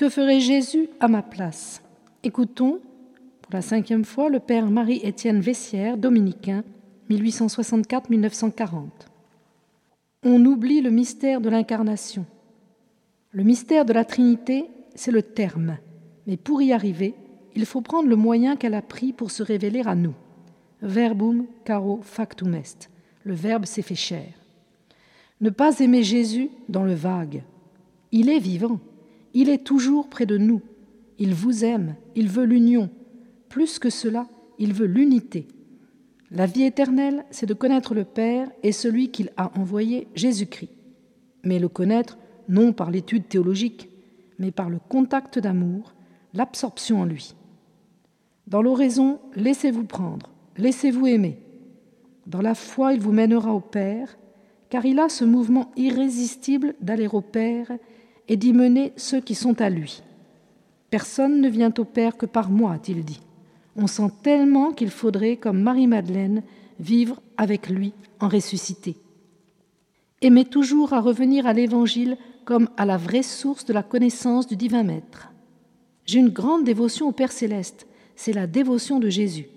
Que ferait Jésus à ma place? Écoutons, pour la cinquième fois, le Père Marie-Étienne Vessière, dominicain, 1864-1940. On oublie le mystère de l'incarnation. Le mystère de la Trinité, c'est le terme, mais pour y arriver, il faut prendre le moyen qu'elle a pris pour se révéler à nous. Verbum caro factum est. Le Verbe s'est fait chair. Ne pas aimer Jésus dans le vague. Il est vivant. Il est toujours près de nous. Il vous aime. Il veut l'union. Plus que cela, il veut l'unité. La vie éternelle, c'est de connaître le Père et celui qu'il a envoyé, Jésus-Christ. Mais le connaître non par l'étude théologique, mais par le contact d'amour, l'absorption en lui. Dans l'oraison, laissez-vous prendre, laissez-vous aimer. Dans la foi, il vous mènera au Père, car il a ce mouvement irrésistible d'aller au Père et d'y mener ceux qui sont à lui. Personne ne vient au Père que par moi, a-t-il dit. On sent tellement qu'il faudrait, comme Marie-Madeleine, vivre avec lui en ressuscité. Aimez toujours à revenir à l'Évangile comme à la vraie source de la connaissance du divin Maître. J'ai une grande dévotion au Père céleste, c'est la dévotion de Jésus.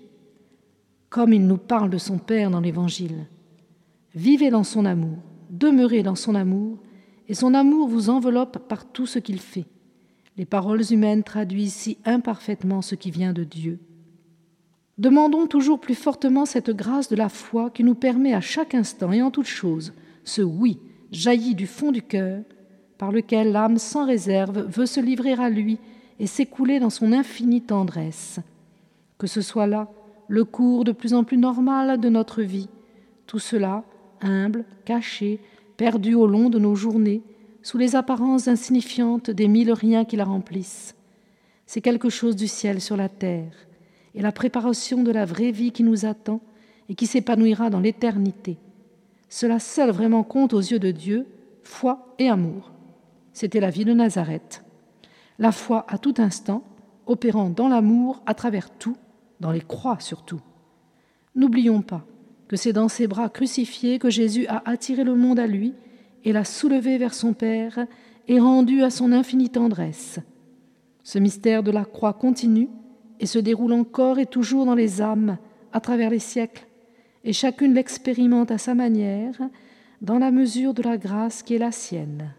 Comme il nous parle de son Père dans l'Évangile. Vivez dans son amour, demeurez dans son amour, et son amour vous enveloppe par tout ce qu'il fait. Les paroles humaines traduisent si imparfaitement ce qui vient de Dieu. Demandons toujours plus fortement cette grâce de la foi qui nous permet à chaque instant et en toute chose ce oui jaillit du fond du cœur par lequel l'âme sans réserve veut se livrer à lui et s'écouler dans son infinie tendresse. Que ce soit là le cours de plus en plus normal de notre vie, tout cela humble, caché, perdu au long de nos journées, sous les apparences insignifiantes des mille riens qui la remplissent. C'est quelque chose du ciel sur la terre, et la préparation de la vraie vie qui nous attend et qui s'épanouira dans l'éternité. Cela seul vraiment compte aux yeux de Dieu, foi et amour. C'était la vie de Nazareth. La foi à tout instant, opérant dans l'amour à travers tout, dans les croix surtout. N'oublions pas que c'est dans ses bras crucifiés que Jésus a attiré le monde à lui et l'a soulevé vers son Père et rendu à son infinie tendresse. Ce mystère de la croix continue et se déroule encore et toujours dans les âmes à travers les siècles, et chacune l'expérimente à sa manière, dans la mesure de la grâce qui est la sienne.